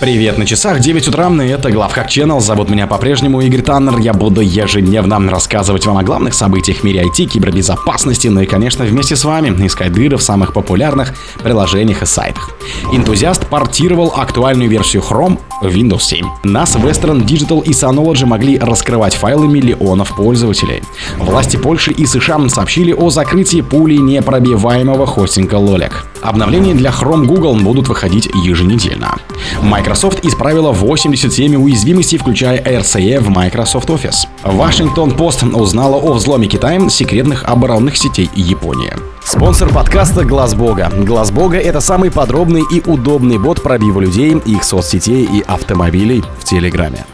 Привет на часах, 9 утра, и это Главхак Channel. Зовут меня по-прежнему Игорь Таннер. Я буду ежедневно рассказывать вам о главных событиях в мире IT, кибербезопасности, ну и, конечно, вместе с вами искать дыры в самых популярных приложениях и сайтах. Энтузиаст портировал актуальную версию Chrome в Windows 7. Нас Western Digital и Synology могли раскрывать файлы миллионов пользователей. Власти Польши и США сообщили о закрытии пули непробиваемого хостинга Lolek. Обновления для Chrome Google будут выходить еженедельно. Microsoft исправила 87 уязвимостей, включая RCE в Microsoft Office. Washington Post узнала о взломе Китаем секретных оборонных сетей Японии. Спонсор подкаста Глаз Бога. Глаз Бога это самый подробный и удобный бот пробива людей, их соцсетей и автомобилей в Телеграме.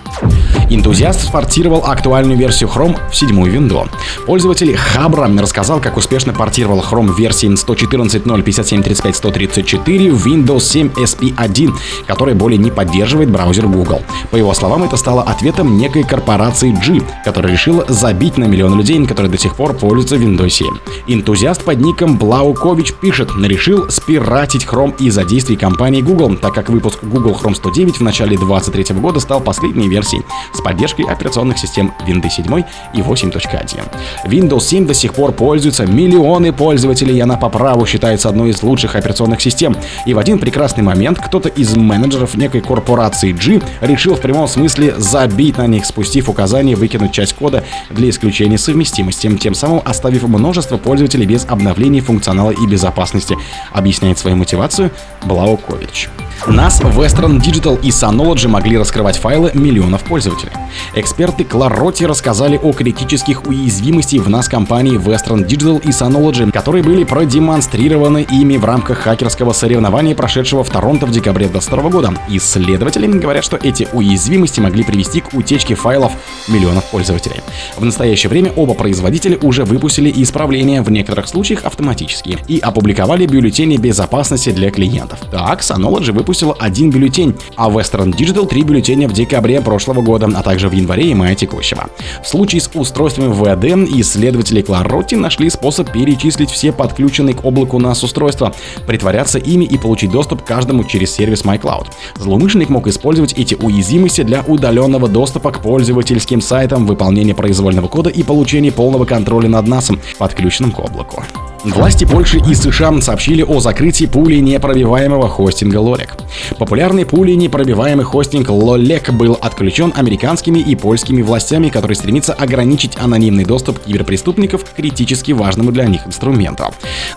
Энтузиаст спортировал актуальную версию Chrome в седьмую винду. Пользователь Хабра рассказал, как успешно портировал Chrome версии 114.0.57.35.134 в Windows 7 SP1, который более не поддерживает браузер Google. По его словам, это стало ответом некой корпорации G, которая решила забить на миллион людей, которые до сих пор пользуются Windows 7. Энтузиаст под ником Блаукович пишет, решил спиратить Chrome из-за действий компании Google, так как выпуск Google Chrome 109 в начале 2023 года стал последней версией с поддержкой операционных систем Windows 7 и 8.1. Windows 7 до сих пор пользуются миллионы пользователей, и она по праву считается одной из лучших операционных систем. И в один прекрасный момент кто-то из менеджеров некой корпорации G решил в прямом смысле забить на них, спустив указание выкинуть часть кода для исключения совместимости, тем самым оставив множество пользователей без обновлений функционала и безопасности, объясняет свою мотивацию Блаукович. Нас Western Digital и Synology могли раскрывать файлы миллионов пользователей. Эксперты Clarotti рассказали о критических уязвимостях в нас компании Western Digital и Synology, которые были продемонстрированы ими в рамках хакерского соревнования, прошедшего в Торонто в декабре 2022 года. Исследователи говорят, что эти уязвимости могли привести к утечке файлов миллионов пользователей. В настоящее время оба производителя уже выпустили исправления, в некоторых случаях автоматические, и опубликовали бюллетени безопасности для клиентов. Так, Synology выпустил выпустила один бюллетень, а Western Digital три бюллетеня в декабре прошлого года, а также в январе и мае текущего. В случае с устройствами ВД исследователи Clarotti нашли способ перечислить все подключенные к облаку NAS устройства, притворяться ими и получить доступ к каждому через сервис MyCloud. Злоумышленник мог использовать эти уязвимости для удаленного доступа к пользовательским сайтам, выполнения произвольного кода и получения полного контроля над NAS, подключенным к облаку. Власти Польши и США сообщили о закрытии пули непробиваемого хостинга Lolek. Популярный пули непробиваемый хостинг Lolek был отключен американскими и польскими властями, которые стремятся ограничить анонимный доступ киберпреступников к критически важному для них инструменту.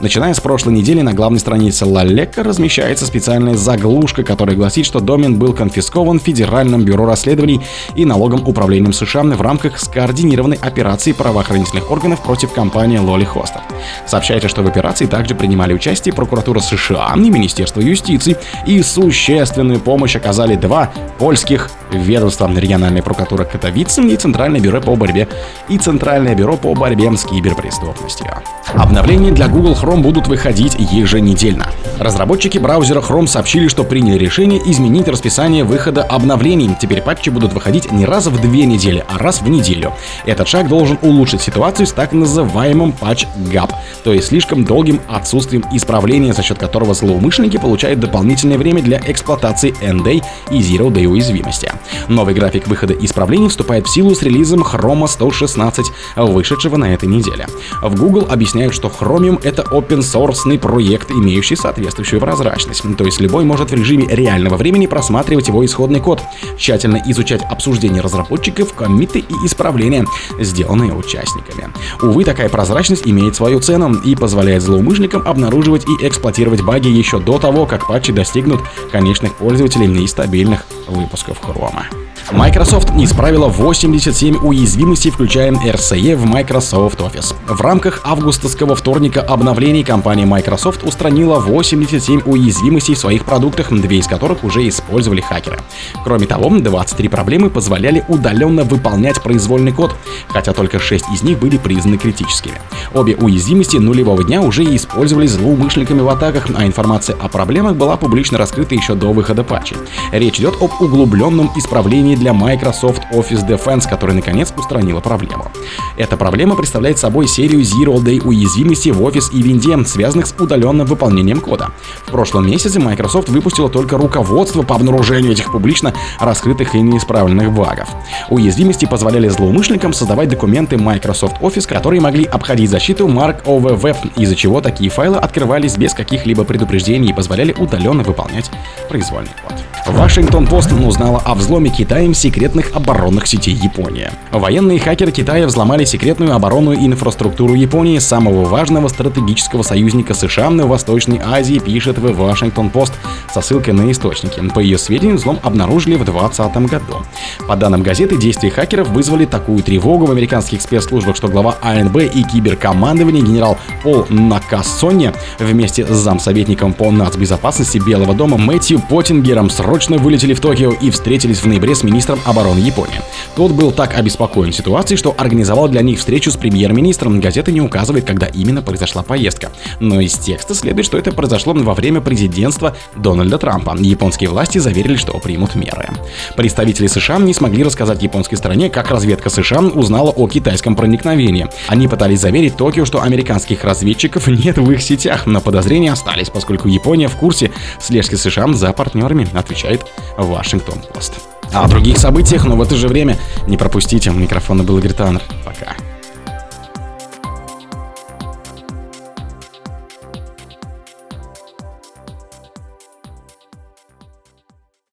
Начиная с прошлой недели на главной странице Lolek размещается специальная заглушка, которая гласит, что домен был конфискован Федеральным бюро расследований и налогом управлением США в рамках скоординированной операции правоохранительных органов против компании Lolly Hosted. Сообщается Сообщается, что в операции также принимали участие прокуратура США и Министерство юстиции, и существенную помощь оказали два польских ведомства региональная прокуратура Катовицы и Центральное бюро по борьбе и Центральное бюро по борьбе с киберпреступностью. Обновления для Google Chrome будут выходить еженедельно. Разработчики браузера Chrome сообщили, что приняли решение изменить расписание выхода обновлений. Теперь патчи будут выходить не раз в две недели, а раз в неделю. Этот шаг должен улучшить ситуацию с так называемым патч GAP, то есть слишком долгим отсутствием исправления, за счет которого злоумышленники получают дополнительное время для эксплуатации ND и Zero Day уязвимости. Новый график выхода исправлений вступает в силу с релизом Chrome 116, вышедшего на этой неделе. В Google объясняют, что Chromium — это open source проект, имеющий соответствующую прозрачность. То есть любой может в режиме реального времени просматривать его исходный код, тщательно изучать обсуждения разработчиков, комиты и исправления, сделанные участниками. Увы, такая прозрачность имеет свою цену и позволяет злоумышленникам обнаруживать и эксплуатировать баги еще до того, как патчи достигнут конечных пользователей и стабильных выпусков Chrome. вами. Microsoft исправила 87 уязвимостей, включая RCE в Microsoft Office. В рамках августовского вторника обновлений компания Microsoft устранила 87 уязвимостей в своих продуктах, две из которых уже использовали хакеры. Кроме того, 23 проблемы позволяли удаленно выполнять произвольный код, хотя только 6 из них были признаны критическими. Обе уязвимости нулевого дня уже использовались злоумышленниками в атаках, а информация о проблемах была публично раскрыта еще до выхода патчей. Речь идет об углубленном исправлений для Microsoft Office Defense, которая наконец устранила проблему. Эта проблема представляет собой серию Zero Day уязвимостей в Office и Винде, связанных с удаленным выполнением кода. В прошлом месяце Microsoft выпустила только руководство по обнаружению этих публично раскрытых и неисправленных багов. Уязвимости позволяли злоумышленникам создавать документы Microsoft Office, которые могли обходить защиту Mark OVF, из-за чего такие файлы открывались без каких-либо предупреждений и позволяли удаленно выполнять произвольный код. Вашингтон Пост узнала о взломе Китаем секретных оборонных сетей Японии. Военные хакеры Китая взломали секретную оборонную инфраструктуру Японии, самого важного стратегического союзника США в Восточной Азии, пишет в Вашингтон Пост со ссылкой на источники. По ее сведениям, взлом обнаружили в 2020 году. По данным газеты, действия хакеров вызвали такую тревогу в американских спецслужбах, что глава АНБ и киберкомандования генерал Пол Накассони вместе с замсоветником по нацбезопасности Белого дома Мэтью Поттингером срочно вылетели в Токио и встретились в ноябре с министром обороны Японии. Тот был так обеспокоен ситуацией, что организовал для них встречу с премьер-министром. Газета не указывает, когда именно произошла поездка. Но из текста следует, что это произошло во время президентства Дональда Трампа. Японские власти заверили, что примут меры. Представители США не смогли рассказать японской стороне, как разведка США узнала о китайском проникновении. Они пытались заверить Токио, что американских разведчиков нет в их сетях, но подозрения остались, поскольку Япония в курсе слежки США за партнерами, отвечает сообщает Вашингтон-Пост. О других событиях, но в это же время не пропустите. У микрофона был Игорь Таннер. Пока.